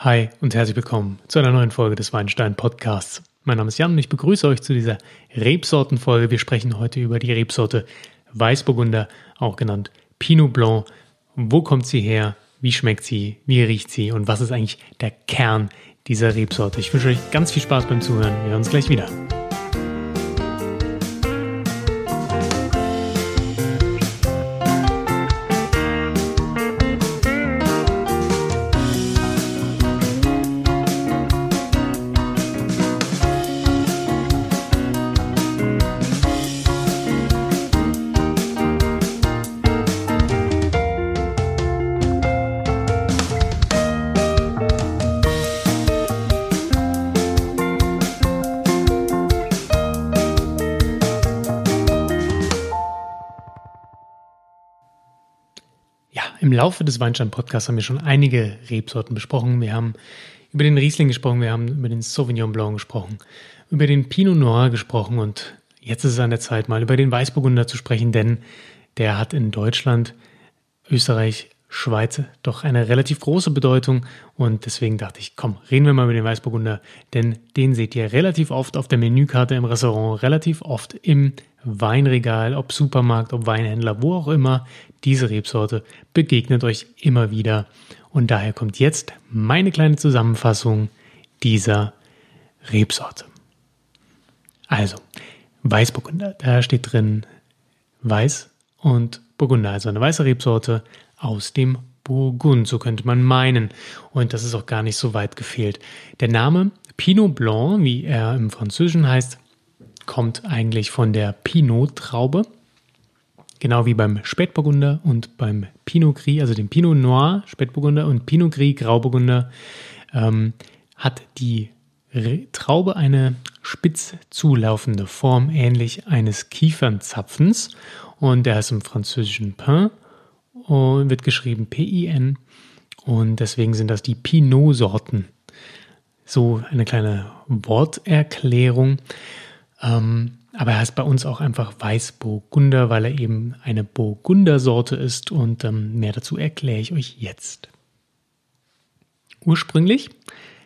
Hi und herzlich willkommen zu einer neuen Folge des Weinstein Podcasts. Mein Name ist Jan und ich begrüße euch zu dieser Rebsortenfolge. Wir sprechen heute über die Rebsorte Weißburgunder, auch genannt Pinot Blanc. Wo kommt sie her? Wie schmeckt sie? Wie riecht sie? Und was ist eigentlich der Kern dieser Rebsorte? Ich wünsche euch ganz viel Spaß beim Zuhören. Wir hören uns gleich wieder. Im Laufe des Weinstein-Podcasts haben wir schon einige Rebsorten besprochen. Wir haben über den Riesling gesprochen, wir haben über den Sauvignon Blanc gesprochen, über den Pinot Noir gesprochen und jetzt ist es an der Zeit, mal über den Weißburgunder zu sprechen, denn der hat in Deutschland, Österreich, Schweiz doch eine relativ große Bedeutung und deswegen dachte ich, komm, reden wir mal über den Weißburgunder, denn den seht ihr relativ oft auf der Menükarte im Restaurant, relativ oft im Weinregal, ob Supermarkt, ob Weinhändler, wo auch immer. Diese Rebsorte begegnet euch immer wieder und daher kommt jetzt meine kleine Zusammenfassung dieser Rebsorte. Also, Weißburgunder, da steht drin Weiß und Burgunder, also eine weiße Rebsorte aus dem Burgund, so könnte man meinen. Und das ist auch gar nicht so weit gefehlt. Der Name Pinot Blanc, wie er im Französischen heißt, kommt eigentlich von der Pinot-Traube. Genau wie beim Spätburgunder und beim Pinot Gris, also dem Pinot Noir, Spätburgunder und Pinot Gris, Grauburgunder, ähm, hat die Traube eine spitz zulaufende Form, ähnlich eines Kiefernzapfens. Und der heißt im Französischen Pain und wird geschrieben P-I-N. Und deswegen sind das die Pinot-Sorten. So eine kleine Worterklärung. Ähm, aber er heißt bei uns auch einfach Weißburgunder, weil er eben eine Burgundersorte ist. Und ähm, mehr dazu erkläre ich euch jetzt. Ursprünglich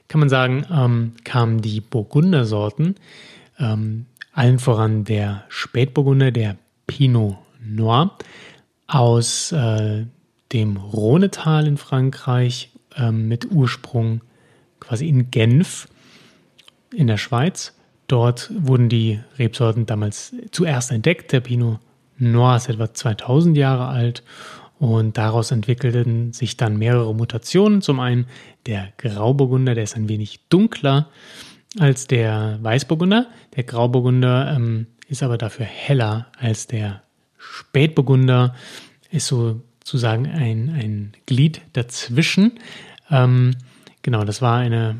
kann man sagen, ähm, kamen die Burgundersorten, ähm, allen voran der Spätburgunder, der Pinot Noir, aus äh, dem Rhonetal in Frankreich äh, mit Ursprung quasi in Genf in der Schweiz. Dort wurden die Rebsorten damals zuerst entdeckt. Der Pinot Noir ist etwa 2000 Jahre alt und daraus entwickelten sich dann mehrere Mutationen. Zum einen der Grauburgunder, der ist ein wenig dunkler als der Weißburgunder. Der Grauburgunder ähm, ist aber dafür heller als der Spätburgunder ist sozusagen ein, ein Glied dazwischen. Ähm, genau, das war eine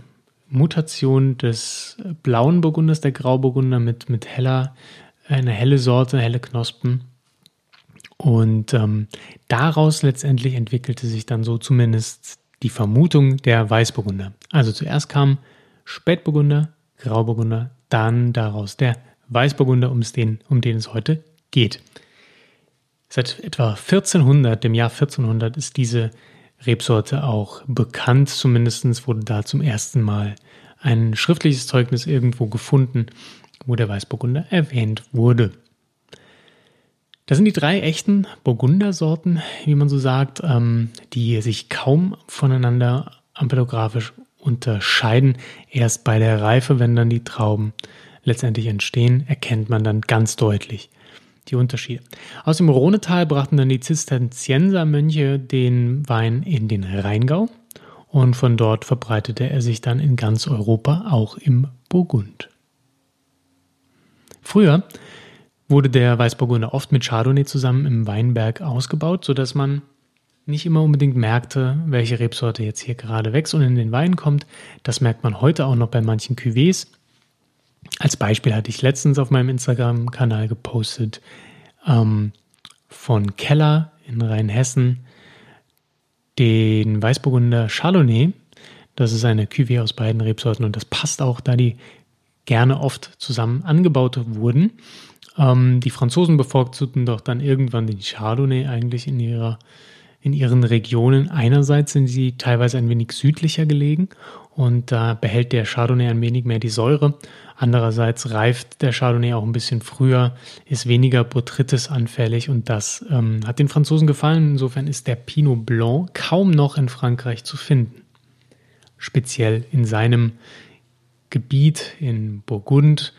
Mutation des blauen Burgunders, der Grauburgunder mit, mit heller, eine helle Sorte, helle Knospen. Und ähm, daraus letztendlich entwickelte sich dann so zumindest die Vermutung der Weißburgunder. Also zuerst kam Spätburgunder, Grauburgunder, dann daraus der Weißburgunder, um den, um den es heute geht. Seit etwa 1400, dem Jahr 1400, ist diese Rebsorte auch bekannt. Zumindest wurde da zum ersten Mal ein schriftliches Zeugnis irgendwo gefunden, wo der Weißburgunder erwähnt wurde. Das sind die drei echten Burgundersorten, wie man so sagt, ähm, die sich kaum voneinander ampelographisch unterscheiden. Erst bei der Reife, wenn dann die Trauben letztendlich entstehen, erkennt man dann ganz deutlich, die Unterschiede. Aus dem Rhonetal brachten dann die Zisterziensermönche den Wein in den Rheingau und von dort verbreitete er sich dann in ganz Europa, auch im Burgund. Früher wurde der Weißburgunder oft mit Chardonnay zusammen im Weinberg ausgebaut, sodass man nicht immer unbedingt merkte, welche Rebsorte jetzt hier gerade wächst und in den Wein kommt. Das merkt man heute auch noch bei manchen Cuvées. Als Beispiel hatte ich letztens auf meinem Instagram-Kanal gepostet ähm, von Keller in Rheinhessen den Weißburgunder Chardonnay. Das ist eine Cuvée aus beiden Rebsorten und das passt auch, da die gerne oft zusammen angebaut wurden. Ähm, die Franzosen bevorzugten doch dann irgendwann den Chardonnay eigentlich in ihrer in ihren Regionen. Einerseits sind sie teilweise ein wenig südlicher gelegen und da behält der Chardonnay ein wenig mehr die Säure. Andererseits reift der Chardonnay auch ein bisschen früher, ist weniger Botrytis anfällig und das ähm, hat den Franzosen gefallen. Insofern ist der Pinot Blanc kaum noch in Frankreich zu finden. Speziell in seinem Gebiet in Burgund,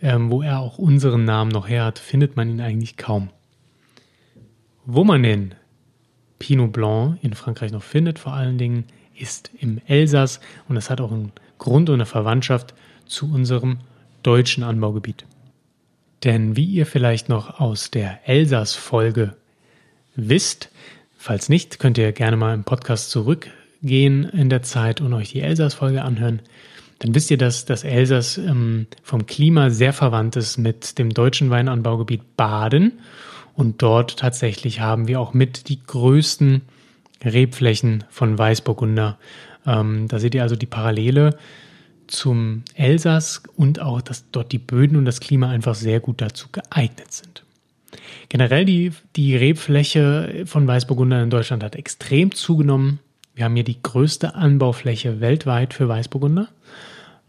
ähm, wo er auch unseren Namen noch her hat, findet man ihn eigentlich kaum. Wo man den Pinot Blanc in Frankreich noch findet, vor allen Dingen, ist im Elsass und das hat auch einen Grund und eine Verwandtschaft zu unserem deutschen Anbaugebiet. Denn wie ihr vielleicht noch aus der Elsass-Folge wisst, falls nicht, könnt ihr gerne mal im Podcast zurückgehen in der Zeit und euch die Elsass-Folge anhören. Dann wisst ihr, dass das Elsass ähm, vom Klima sehr verwandt ist mit dem deutschen Weinanbaugebiet Baden. Und dort tatsächlich haben wir auch mit die größten Rebflächen von Weißburgunder. Ähm, da seht ihr also die Parallele zum Elsass und auch, dass dort die Böden und das Klima einfach sehr gut dazu geeignet sind. Generell die, die Rebfläche von Weißburgunder in Deutschland hat extrem zugenommen. Wir haben hier die größte Anbaufläche weltweit für Weißburgunder.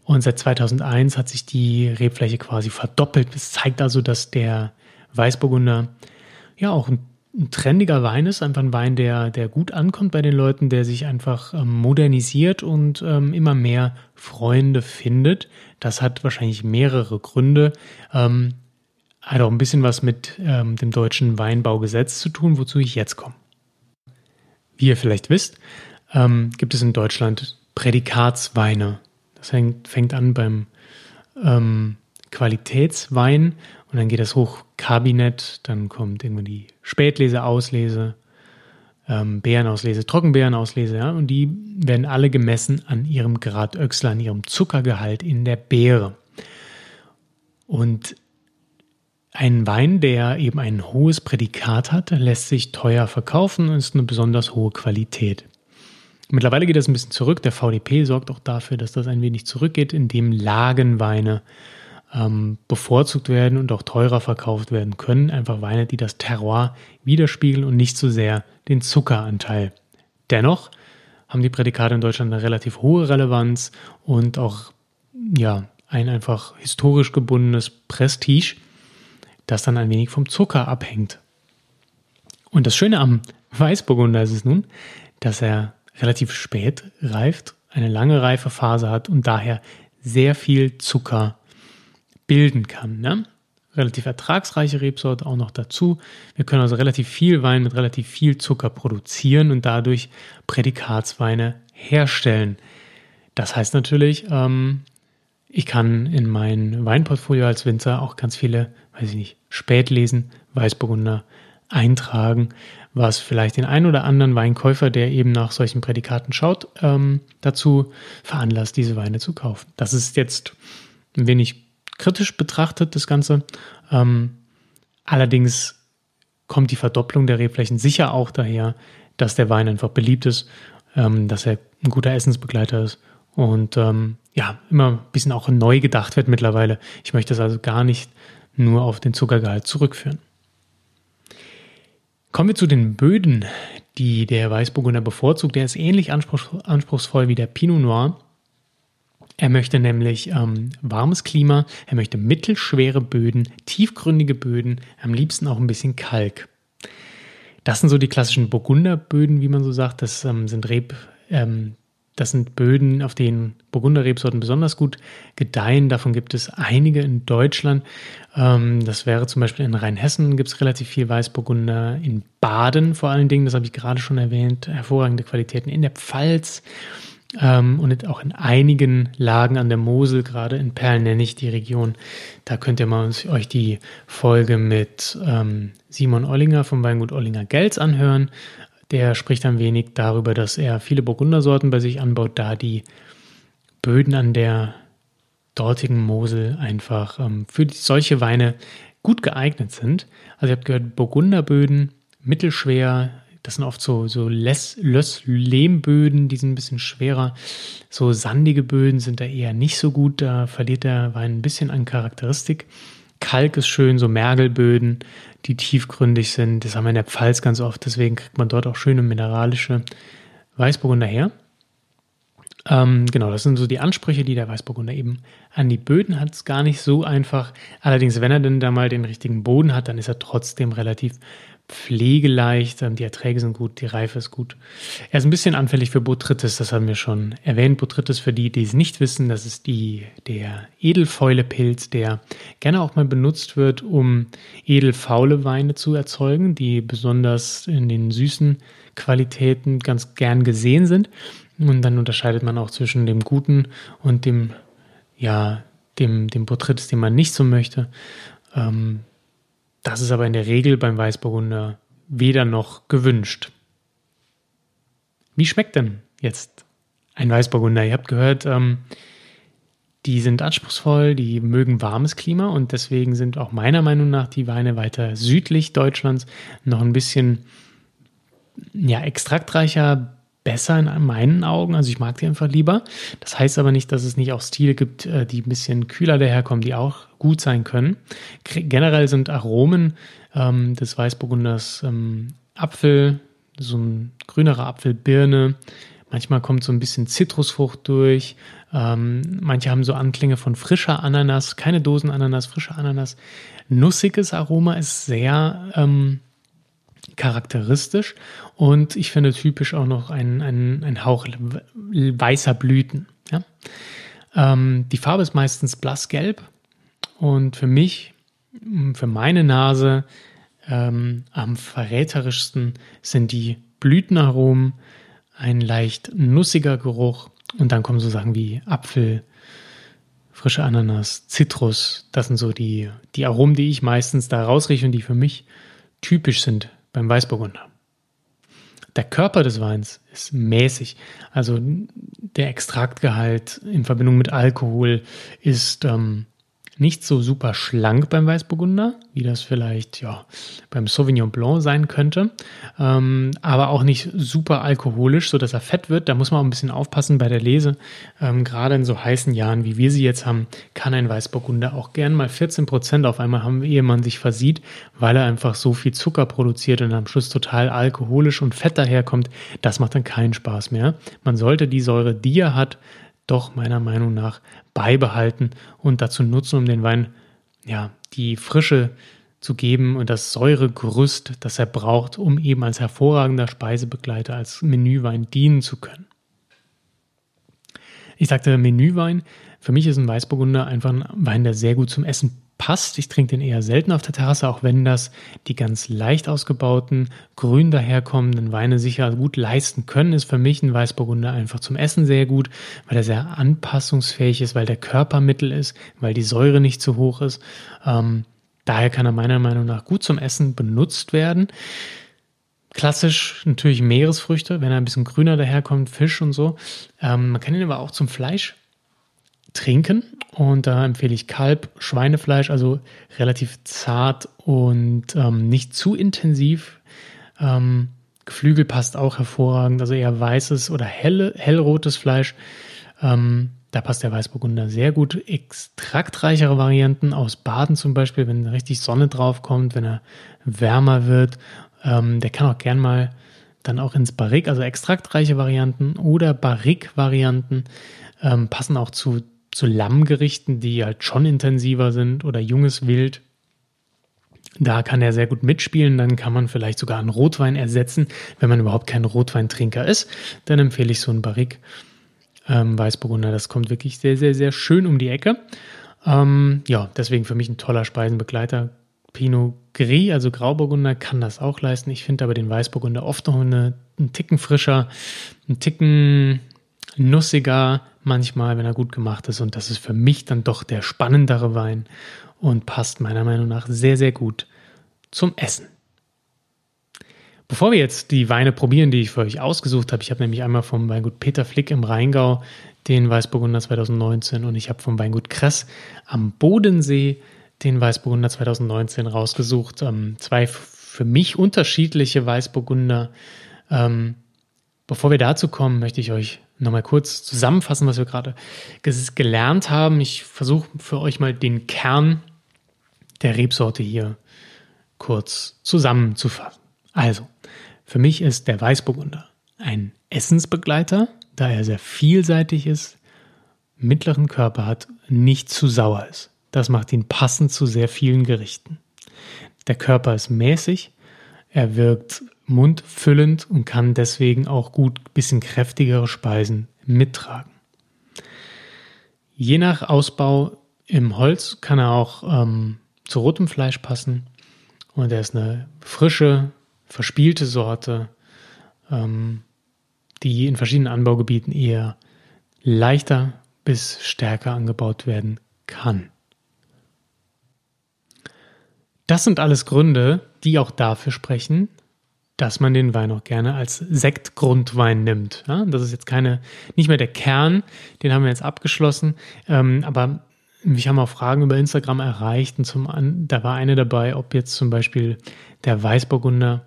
Und seit 2001 hat sich die Rebfläche quasi verdoppelt. Das zeigt also, dass der Weißburgunder ja auch ein ein trendiger Wein ist, einfach ein Wein, der, der gut ankommt bei den Leuten, der sich einfach ähm, modernisiert und ähm, immer mehr Freunde findet. Das hat wahrscheinlich mehrere Gründe. Ähm, hat auch ein bisschen was mit ähm, dem deutschen Weinbaugesetz zu tun, wozu ich jetzt komme. Wie ihr vielleicht wisst, ähm, gibt es in Deutschland Prädikatsweine. Das fängt, fängt an beim ähm, Qualitätswein und dann geht das hoch Kabinett, dann kommt irgendwann die Spätlese, Auslese, ähm, Beerenauslese, Trockenbeerenauslese, ja, und die werden alle gemessen an ihrem Grad Öxler, an ihrem Zuckergehalt in der Beere. Und ein Wein, der eben ein hohes Prädikat hat, lässt sich teuer verkaufen und ist eine besonders hohe Qualität. Mittlerweile geht das ein bisschen zurück. Der VDP sorgt auch dafür, dass das ein wenig zurückgeht, indem Lagenweine ähm, bevorzugt werden und auch teurer verkauft werden können. Einfach Weine, die das Terroir widerspiegeln und nicht so sehr den Zuckeranteil. Dennoch haben die Prädikate in Deutschland eine relativ hohe Relevanz und auch ja, ein einfach historisch gebundenes Prestige, das dann ein wenig vom Zucker abhängt. Und das Schöne am Weißburgunder ist es nun, dass er relativ spät reift, eine lange Reifephase hat und daher sehr viel Zucker bilden kann. Ne? Relativ ertragsreiche Rebsorte auch noch dazu. Wir können also relativ viel Wein mit relativ viel Zucker produzieren und dadurch Prädikatsweine herstellen. Das heißt natürlich, ähm, ich kann in mein Weinportfolio als Winzer auch ganz viele, weiß ich nicht, Spätlesen, Weißburgunder eintragen, was vielleicht den einen oder anderen Weinkäufer, der eben nach solchen Prädikaten schaut, ähm, dazu veranlasst, diese Weine zu kaufen. Das ist jetzt ein wenig kritisch betrachtet, das Ganze. Ähm, allerdings kommt die Verdopplung der Rebflächen sicher auch daher, dass der Wein einfach beliebt ist, ähm, dass er ein guter Essensbegleiter ist und ähm, ja, immer ein bisschen auch neu gedacht wird mittlerweile. Ich möchte es also gar nicht nur auf den Zuckergehalt zurückführen. Kommen wir zu den Böden, die der Weißburgunder bevorzugt. Der ist ähnlich anspruchsvoll wie der Pinot Noir. Er möchte nämlich ähm, warmes Klima, er möchte mittelschwere Böden, tiefgründige Böden, am liebsten auch ein bisschen Kalk. Das sind so die klassischen Burgunderböden, wie man so sagt. Das ähm, sind Reb, ähm, das sind Böden, auf denen Burgunderrebsorten besonders gut gedeihen. Davon gibt es einige in Deutschland. Ähm, das wäre zum Beispiel in Rheinhessen gibt es relativ viel Weißburgunder. In Baden vor allen Dingen, das habe ich gerade schon erwähnt, hervorragende Qualitäten. In der Pfalz ähm, und auch in einigen Lagen an der Mosel, gerade in Perl nenne ich die Region. Da könnt ihr mal euch die Folge mit ähm, Simon Ollinger vom Weingut Ollinger Gels anhören. Der spricht ein wenig darüber, dass er viele Burgundersorten bei sich anbaut, da die Böden an der dortigen Mosel einfach ähm, für solche Weine gut geeignet sind. Also ihr habt gehört, Burgunderböden, mittelschwer, das sind oft so, so Löss-Lehmböden, die sind ein bisschen schwerer. So sandige Böden sind da eher nicht so gut. Da verliert der Wein ein bisschen an Charakteristik. Kalk ist schön, so Mergelböden, die tiefgründig sind. Das haben wir in der Pfalz ganz oft, deswegen kriegt man dort auch schöne mineralische Weißburgunder her. Ähm, genau, das sind so die Ansprüche, die der Weißburgunder eben an die Böden hat. Es gar nicht so einfach. Allerdings, wenn er denn da mal den richtigen Boden hat, dann ist er trotzdem relativ pflegeleicht, die Erträge sind gut, die Reife ist gut. Er ist ein bisschen anfällig für Botrytis, das haben wir schon erwähnt. Botrytis, für die, die es nicht wissen, das ist die, der Edelfäulepilz, der gerne auch mal benutzt wird, um edelfaule Weine zu erzeugen, die besonders in den süßen Qualitäten ganz gern gesehen sind. Und dann unterscheidet man auch zwischen dem guten und dem, ja, dem, dem Botrytis, den man nicht so möchte. Ähm, das ist aber in der Regel beim Weißburgunder weder noch gewünscht. Wie schmeckt denn jetzt ein Weißburgunder? Ihr habt gehört, ähm, die sind anspruchsvoll, die mögen warmes Klima und deswegen sind auch meiner Meinung nach die Weine weiter südlich Deutschlands noch ein bisschen ja, extraktreicher, besser in meinen Augen. Also ich mag die einfach lieber. Das heißt aber nicht, dass es nicht auch Stile gibt, äh, die ein bisschen kühler daherkommen, die auch gut sein können. Generell sind Aromen ähm, des Weißburgunders ähm, Apfel, so ein grünerer Apfel, Birne. Manchmal kommt so ein bisschen Zitrusfrucht durch. Ähm, manche haben so Anklänge von frischer Ananas, keine Dosenananas, frischer Ananas. Nussiges Aroma ist sehr ähm, charakteristisch und ich finde typisch auch noch ein, ein, ein Hauch weißer Blüten. Ja? Ähm, die Farbe ist meistens blassgelb und für mich, für meine Nase, ähm, am verräterischsten sind die Blütenaromen, ein leicht nussiger Geruch und dann kommen so Sachen wie Apfel, frische Ananas, Zitrus. Das sind so die, die Aromen, die ich meistens da rausrieche und die für mich typisch sind beim Weißburgunder. Der Körper des Weins ist mäßig. Also der Extraktgehalt in Verbindung mit Alkohol ist ähm, nicht so super schlank beim Weißburgunder, wie das vielleicht ja, beim Sauvignon Blanc sein könnte, ähm, aber auch nicht super alkoholisch, sodass er fett wird. Da muss man auch ein bisschen aufpassen bei der Lese. Ähm, gerade in so heißen Jahren, wie wir sie jetzt haben, kann ein Weißburgunder auch gern mal 14 Prozent auf einmal haben, ehe man sich versieht, weil er einfach so viel Zucker produziert und am Schluss total alkoholisch und fett daherkommt. Das macht dann keinen Spaß mehr. Man sollte die Säure, die er hat, doch meiner Meinung nach beibehalten und dazu nutzen, um den Wein ja die Frische zu geben und das Säuregerüst, das er braucht, um eben als hervorragender Speisebegleiter, als Menüwein dienen zu können. Ich sagte Menüwein. Für mich ist ein Weißburgunder einfach ein Wein, der sehr gut zum Essen passt. Ich trinke den eher selten auf der Terrasse, auch wenn das die ganz leicht ausgebauten, grün daherkommenden Weine sicher gut leisten können, ist für mich ein Weißburgunder einfach zum Essen sehr gut, weil er sehr anpassungsfähig ist, weil der Körpermittel ist, weil die Säure nicht zu hoch ist. Ähm, daher kann er meiner Meinung nach gut zum Essen benutzt werden. Klassisch natürlich Meeresfrüchte, wenn er ein bisschen grüner daherkommt, Fisch und so. Ähm, man kann ihn aber auch zum Fleisch trinken. Und da empfehle ich Kalb, Schweinefleisch, also relativ zart und ähm, nicht zu intensiv. Ähm, Geflügel passt auch hervorragend, also eher weißes oder helle, hellrotes Fleisch. Ähm, da passt der Weißburgunder sehr gut. Extraktreichere Varianten aus Baden zum Beispiel, wenn richtig Sonne drauf kommt, wenn er wärmer wird. Ähm, der kann auch gern mal dann auch ins Barrique, also extraktreiche Varianten oder Barrique-Varianten ähm, passen auch zu zu Lammgerichten, die halt schon intensiver sind oder junges Wild. Da kann er sehr gut mitspielen. Dann kann man vielleicht sogar einen Rotwein ersetzen, wenn man überhaupt kein Rotweintrinker ist. Dann empfehle ich so einen Barrique ähm, Weißburgunder. Das kommt wirklich sehr, sehr, sehr schön um die Ecke. Ähm, ja, deswegen für mich ein toller Speisenbegleiter. Pinot Gris, also Grauburgunder, kann das auch leisten. Ich finde aber den Weißburgunder oft noch eine, einen Ticken frischer, einen Ticken nussiger, manchmal, wenn er gut gemacht ist. Und das ist für mich dann doch der spannendere Wein und passt meiner Meinung nach sehr, sehr gut zum Essen. Bevor wir jetzt die Weine probieren, die ich für euch ausgesucht habe, ich habe nämlich einmal vom Weingut Peter Flick im Rheingau den Weißburgunder 2019 und ich habe vom Weingut Kress am Bodensee den Weißburgunder 2019 rausgesucht. Ähm, zwei für mich unterschiedliche Weißburgunder. Ähm, bevor wir dazu kommen, möchte ich euch nochmal kurz zusammenfassen, was wir gerade gelernt haben. Ich versuche für euch mal den Kern der Rebsorte hier kurz zusammenzufassen. Also, für mich ist der Weißburgunder ein Essensbegleiter, da er sehr vielseitig ist, mittleren Körper hat, nicht zu sauer ist. Das macht ihn passend zu sehr vielen Gerichten. Der Körper ist mäßig, er wirkt mundfüllend und kann deswegen auch gut bisschen kräftigere Speisen mittragen. Je nach Ausbau im Holz kann er auch ähm, zu rotem Fleisch passen und er ist eine frische, verspielte Sorte, ähm, die in verschiedenen Anbaugebieten eher leichter bis stärker angebaut werden kann. Das sind alles Gründe, die auch dafür sprechen, dass man den Wein auch gerne als Sektgrundwein nimmt. Ja, das ist jetzt keine, nicht mehr der Kern, den haben wir jetzt abgeschlossen, ähm, aber mich haben auch Fragen über Instagram erreicht und zum da war eine dabei, ob jetzt zum Beispiel der Weißburgunder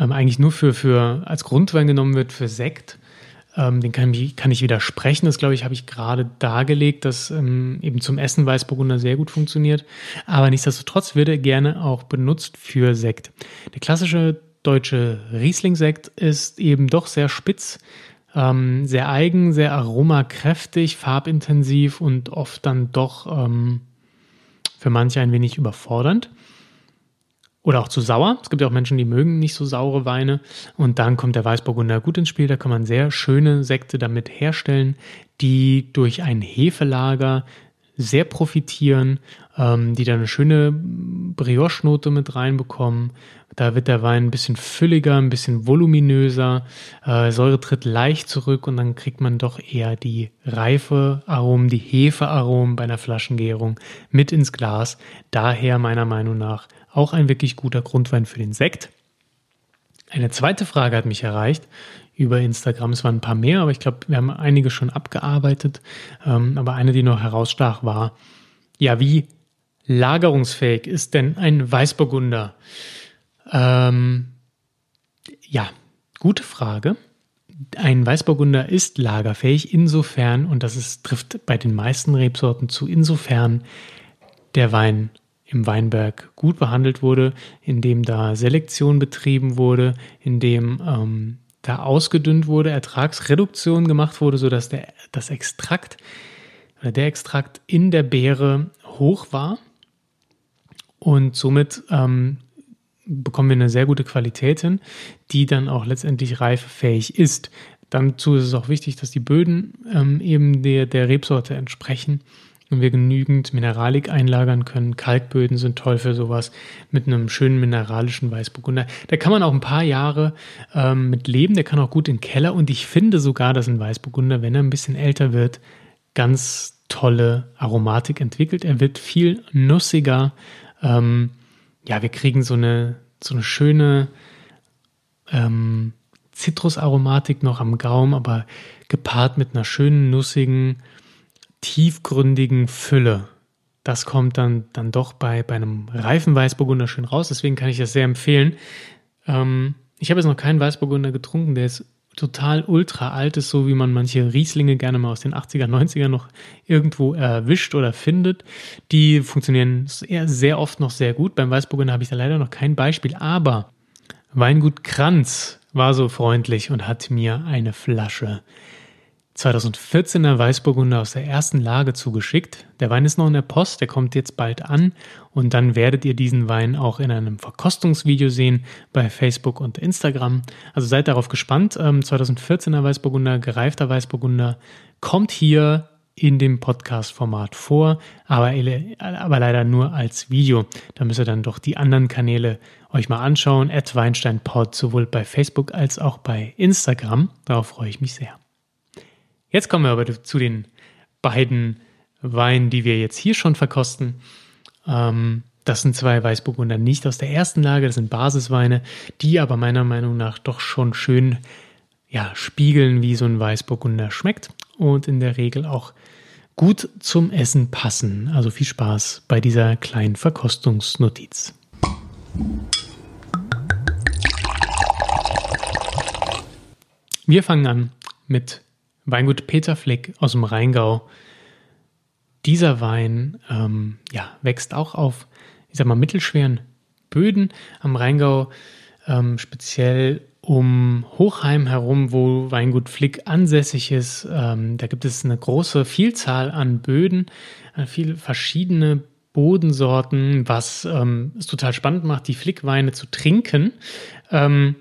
ähm, eigentlich nur für, für als Grundwein genommen wird für Sekt. Ähm, den kann, kann ich widersprechen. Das, glaube ich, habe ich gerade dargelegt, dass ähm, eben zum Essen Weißburgunder sehr gut funktioniert. Aber nichtsdestotrotz wird er gerne auch benutzt für Sekt. Der klassische deutsche Riesling-Sekt ist eben doch sehr spitz, ähm, sehr eigen, sehr aromakräftig, farbintensiv und oft dann doch ähm, für manche ein wenig überfordernd. Oder auch zu sauer. Es gibt ja auch Menschen, die mögen nicht so saure Weine. Und dann kommt der Weißburgunder gut ins Spiel. Da kann man sehr schöne Sekte damit herstellen, die durch ein Hefelager sehr profitieren, ähm, die dann eine schöne Brioche-Note mit reinbekommen. Da wird der Wein ein bisschen fülliger, ein bisschen voluminöser, äh, Säure tritt leicht zurück und dann kriegt man doch eher die reife Aromen, die Hefearomen bei einer Flaschengärung mit ins Glas. Daher meiner Meinung nach auch ein wirklich guter Grundwein für den Sekt. Eine zweite Frage hat mich erreicht über Instagram. Es waren ein paar mehr, aber ich glaube, wir haben einige schon abgearbeitet. Ähm, aber eine, die noch herausstach, war, ja, wie lagerungsfähig ist denn ein Weißburgunder? Ähm, ja, gute Frage. Ein Weißburgunder ist lagerfähig insofern, und das ist, trifft bei den meisten Rebsorten zu, insofern der Wein im Weinberg gut behandelt wurde, indem da Selektion betrieben wurde, indem ähm, da ausgedünnt wurde, Ertragsreduktion gemacht wurde, sodass der, das Extrakt oder der Extrakt in der Beere hoch war und somit ähm, bekommen wir eine sehr gute Qualität hin, die dann auch letztendlich reifefähig ist. Dazu ist es auch wichtig, dass die Böden ähm, eben der, der Rebsorte entsprechen und wir genügend Mineralik einlagern können. Kalkböden sind toll für sowas mit einem schönen mineralischen Weißburgunder. Da kann man auch ein paar Jahre ähm, mit leben, der kann auch gut in den Keller und ich finde sogar, dass ein Weißburgunder, wenn er ein bisschen älter wird, ganz tolle Aromatik entwickelt. Er wird viel nussiger. Ähm, ja, wir kriegen so eine, so eine schöne ähm, Zitrusaromatik noch am Gaumen, aber gepaart mit einer schönen, nussigen, tiefgründigen Fülle. Das kommt dann, dann doch bei, bei einem reifen Weißburgunder schön raus. Deswegen kann ich das sehr empfehlen. Ähm, ich habe jetzt noch keinen Weißburgunder getrunken, der ist total ultra alt ist, so wie man manche Rieslinge gerne mal aus den 80er, 90er noch irgendwo erwischt oder findet. Die funktionieren sehr, sehr oft noch sehr gut. Beim Weißburgunder habe ich da leider noch kein Beispiel, aber Weingut Kranz war so freundlich und hat mir eine Flasche 2014er Weißburgunder aus der ersten Lage zugeschickt. Der Wein ist noch in der Post, der kommt jetzt bald an und dann werdet ihr diesen Wein auch in einem Verkostungsvideo sehen bei Facebook und Instagram. Also seid darauf gespannt. 2014er ähm, Weißburgunder, gereifter Weißburgunder kommt hier in dem Podcast-Format vor, aber, aber leider nur als Video. Da müsst ihr dann doch die anderen Kanäle euch mal anschauen. At WeinsteinPod, sowohl bei Facebook als auch bei Instagram. Darauf freue ich mich sehr. Jetzt kommen wir aber zu den beiden Weinen, die wir jetzt hier schon verkosten. Ähm, das sind zwei Weißburgunder nicht aus der ersten Lage, das sind Basisweine, die aber meiner Meinung nach doch schon schön ja, spiegeln, wie so ein Weißburgunder schmeckt und in der Regel auch gut zum Essen passen. Also viel Spaß bei dieser kleinen Verkostungsnotiz. Wir fangen an mit Weingut Peter Flick aus dem Rheingau. Dieser Wein ähm, ja, wächst auch auf ich sag mal, mittelschweren Böden am Rheingau, ähm, speziell um Hochheim herum, wo Weingut Flick ansässig ist. Ähm, da gibt es eine große Vielzahl an Böden, äh, viele verschiedene Bodensorten, was ähm, es total spannend macht, die Flickweine zu trinken. Ähm,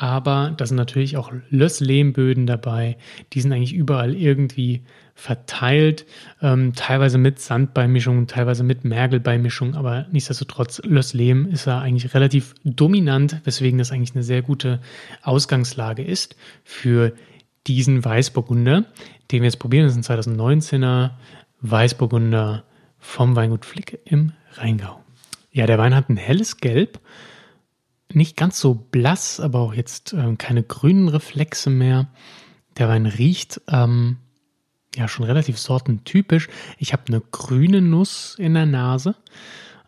aber da sind natürlich auch Lösslehmböden dabei. Die sind eigentlich überall irgendwie verteilt, ähm, teilweise mit Sandbeimischung, teilweise mit Mergelbeimischung, aber nichtsdestotrotz, Lösslehm ist da eigentlich relativ dominant, weswegen das eigentlich eine sehr gute Ausgangslage ist für diesen Weißburgunder, den wir jetzt probieren. Das ist ein 2019er Weißburgunder vom Weingut Flick im Rheingau. Ja, der Wein hat ein helles Gelb, nicht ganz so blass, aber auch jetzt äh, keine grünen Reflexe mehr. Der Wein riecht ähm, ja schon relativ sortentypisch. Ich habe eine grüne Nuss in der Nase.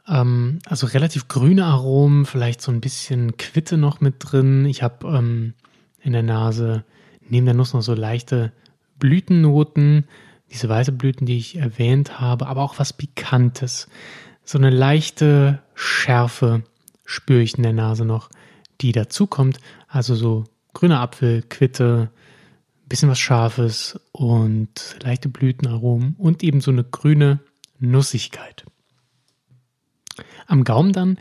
Ähm, also relativ grüne Aromen, vielleicht so ein bisschen Quitte noch mit drin. Ich habe ähm, in der Nase neben der Nuss noch so leichte Blütennoten, diese weiße Blüten, die ich erwähnt habe, aber auch was Pikantes. So eine leichte Schärfe spüre ich in der Nase noch, die dazukommt. Also so grüner Apfel, Quitte, bisschen was Scharfes und leichte Blütenaromen und eben so eine grüne Nussigkeit. Am Gaumen dann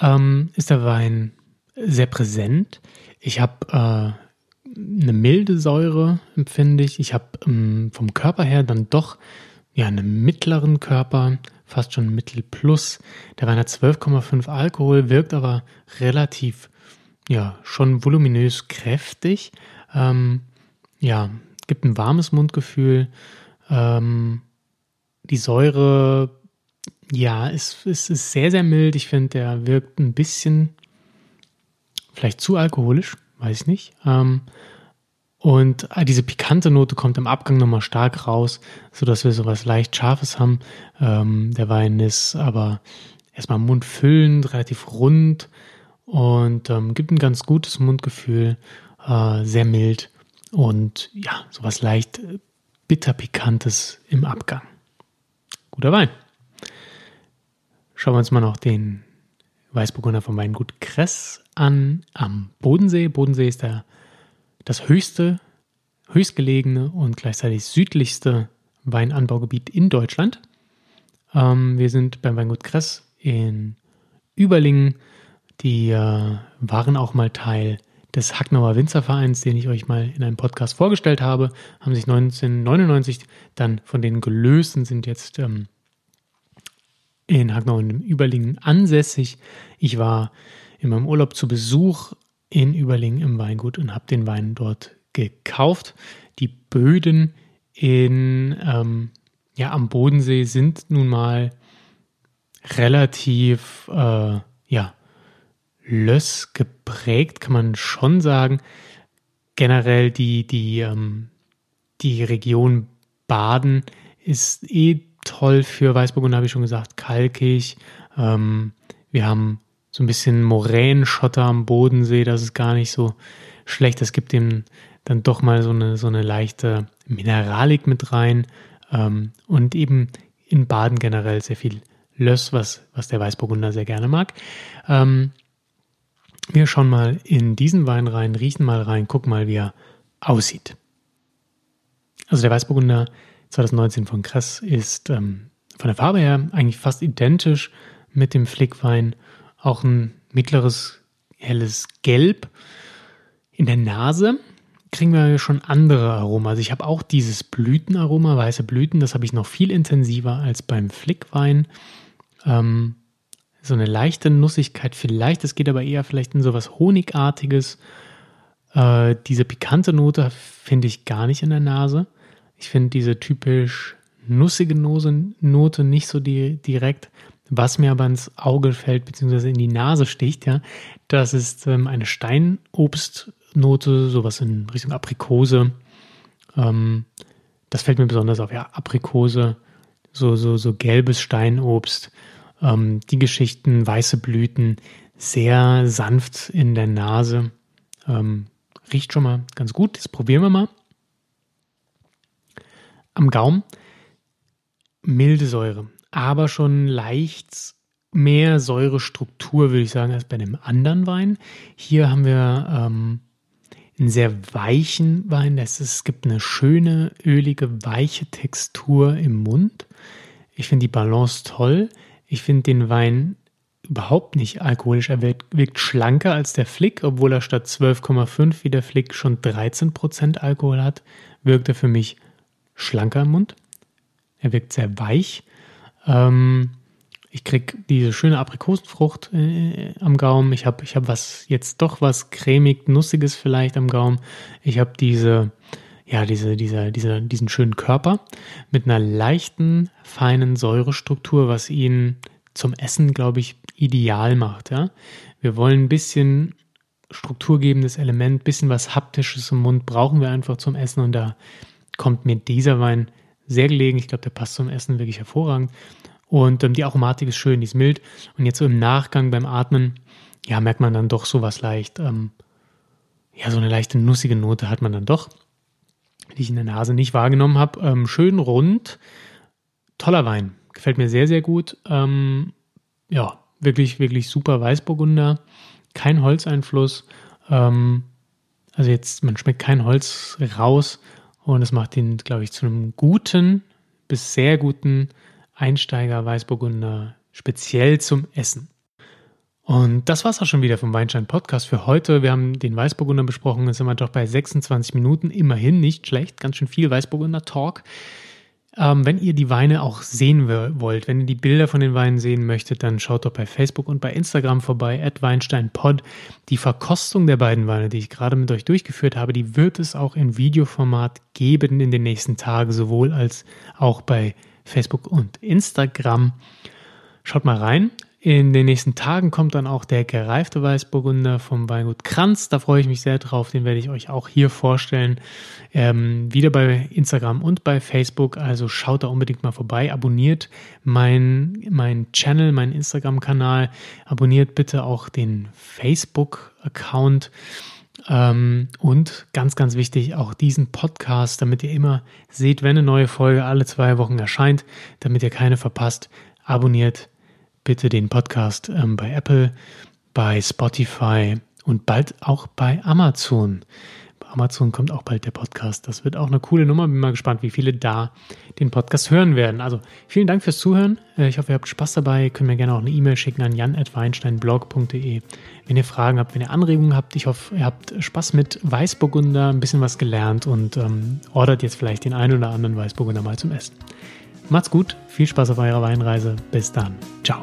ähm, ist der Wein sehr präsent. Ich habe äh, eine milde Säure, empfinde ich. Ich habe ähm, vom Körper her dann doch ja einen mittleren Körper, fast schon Mittel plus. Der Wein hat 12,5 Alkohol, wirkt aber relativ, ja, schon voluminös kräftig. Ähm, ja, gibt ein warmes Mundgefühl. Ähm, die Säure, ja, ist, ist, ist sehr, sehr mild. Ich finde, der wirkt ein bisschen vielleicht zu alkoholisch, weiß ich nicht. Ähm, und diese pikante Note kommt im Abgang nochmal stark raus, sodass wir sowas leicht Scharfes haben. Ähm, der Wein ist aber erstmal mundfüllend, relativ rund und ähm, gibt ein ganz gutes Mundgefühl, äh, sehr mild und ja, sowas leicht äh, bitter-pikantes im Abgang. Guter Wein. Schauen wir uns mal noch den Weißburgunder vom Weingut Kress an am Bodensee. Bodensee ist der, das höchste, höchstgelegene und gleichzeitig südlichste Weinanbaugebiet in Deutschland. Ähm, wir sind beim Weingut Kress in Überlingen. Die äh, waren auch mal Teil des Hacknauer Winzervereins, den ich euch mal in einem Podcast vorgestellt habe, haben sich 1999 dann von denen gelöst und sind jetzt ähm, in Hacknau und Überlingen ansässig. Ich war in meinem Urlaub zu Besuch in Überlingen im Weingut und habe den Wein dort gekauft. Die Böden in, ähm, ja, am Bodensee sind nun mal relativ, äh, ja, Löss geprägt, kann man schon sagen. Generell die, die, ähm, die Region Baden ist eh toll für Weißburgunder, habe ich schon gesagt, kalkig. Ähm, wir haben so ein bisschen Moränenschotter am Bodensee, das ist gar nicht so schlecht. Es gibt dem dann doch mal so eine, so eine leichte Mineralik mit rein. Ähm, und eben in Baden generell sehr viel Löss, was, was der Weißburgunder sehr gerne mag. Ähm, wir schauen mal in diesen Wein rein, riechen mal rein, gucken mal, wie er aussieht. Also der Weißburgunder 2019 von Kress ist ähm, von der Farbe her eigentlich fast identisch mit dem Flickwein. Auch ein mittleres, helles Gelb. In der Nase kriegen wir schon andere Aromen. Also ich habe auch dieses Blütenaroma, weiße Blüten, das habe ich noch viel intensiver als beim Flickwein. Ähm, so eine leichte Nussigkeit vielleicht. Es geht aber eher vielleicht in sowas Honigartiges. Äh, diese pikante Note finde ich gar nicht in der Nase. Ich finde diese typisch nussige Note nicht so die, direkt. Was mir aber ins Auge fällt, beziehungsweise in die Nase sticht, ja, das ist ähm, eine Steinobstnote, sowas in Richtung Aprikose. Ähm, das fällt mir besonders auf, ja, Aprikose, so, so, so gelbes Steinobst. Ähm, die Geschichten, weiße Blüten, sehr sanft in der Nase. Ähm, riecht schon mal ganz gut. Das probieren wir mal. Am Gaumen milde Säure, aber schon leicht mehr Säurestruktur, würde ich sagen, als bei dem anderen Wein. Hier haben wir ähm, einen sehr weichen Wein. Ist, es gibt eine schöne, ölige, weiche Textur im Mund. Ich finde die Balance toll. Ich finde den Wein überhaupt nicht alkoholisch. Er wirkt, wirkt, schlanker als der Flick, obwohl er statt 12,5 wie der Flick schon 13% Alkohol hat, wirkt er für mich schlanker im Mund. Er wirkt sehr weich. Ähm, ich kriege diese schöne Aprikosenfrucht äh, am Gaumen. Ich habe ich hab was jetzt doch was cremig, nussiges vielleicht am Gaumen. Ich habe diese ja, diese, dieser, dieser, diesen schönen Körper mit einer leichten, feinen Säurestruktur, was ihn zum Essen, glaube ich, ideal macht. Ja? Wir wollen ein bisschen strukturgebendes Element, ein bisschen was Haptisches im Mund brauchen wir einfach zum Essen und da kommt mir dieser Wein sehr gelegen. Ich glaube, der passt zum Essen wirklich hervorragend. Und ähm, die Aromatik ist schön, die ist mild. Und jetzt so im Nachgang beim Atmen, ja, merkt man dann doch so was leicht, ähm, ja, so eine leichte nussige Note hat man dann doch, die ich in der Nase nicht wahrgenommen habe. Ähm, schön rund, toller Wein, gefällt mir sehr, sehr gut. Ähm, ja, wirklich, wirklich super Weißburgunder, kein Holzeinfluss. Ähm, also jetzt, man schmeckt kein Holz raus und es macht ihn, glaube ich, zu einem guten bis sehr guten Einsteiger Weißburgunder, speziell zum Essen. Und das war es auch schon wieder vom Weinstein Podcast für heute. Wir haben den Weißburgunder besprochen. Jetzt sind wir doch bei 26 Minuten. Immerhin nicht schlecht. Ganz schön viel Weißburgunder Talk. Ähm, wenn ihr die Weine auch sehen wollt, wenn ihr die Bilder von den Weinen sehen möchtet, dann schaut doch bei Facebook und bei Instagram vorbei, at WeinsteinPod. Die Verkostung der beiden Weine, die ich gerade mit euch durchgeführt habe, die wird es auch in Videoformat geben in den nächsten Tagen, sowohl als auch bei Facebook und Instagram. Schaut mal rein. In den nächsten Tagen kommt dann auch der gereifte Weißburgunder vom Weingut Kranz. Da freue ich mich sehr drauf. Den werde ich euch auch hier vorstellen. Ähm, wieder bei Instagram und bei Facebook. Also schaut da unbedingt mal vorbei. Abonniert mein, mein Channel, meinen Instagram-Kanal. Abonniert bitte auch den Facebook-Account. Ähm, und ganz, ganz wichtig, auch diesen Podcast, damit ihr immer seht, wenn eine neue Folge alle zwei Wochen erscheint, damit ihr keine verpasst. Abonniert bitte den Podcast ähm, bei Apple, bei Spotify und bald auch bei Amazon. Bei Amazon kommt auch bald der Podcast. Das wird auch eine coole Nummer. Bin mal gespannt, wie viele da den Podcast hören werden. Also vielen Dank fürs Zuhören. Äh, ich hoffe, ihr habt Spaß dabei. Könnt mir gerne auch eine E-Mail schicken an jan.weinsteinblog.de. Wenn ihr Fragen habt, wenn ihr Anregungen habt, ich hoffe, ihr habt Spaß mit Weißburgunder, ein bisschen was gelernt und ähm, ordert jetzt vielleicht den einen oder anderen Weißburgunder mal zum Essen. Macht's gut, viel Spaß auf eurer Weinreise. Bis dann. Ciao.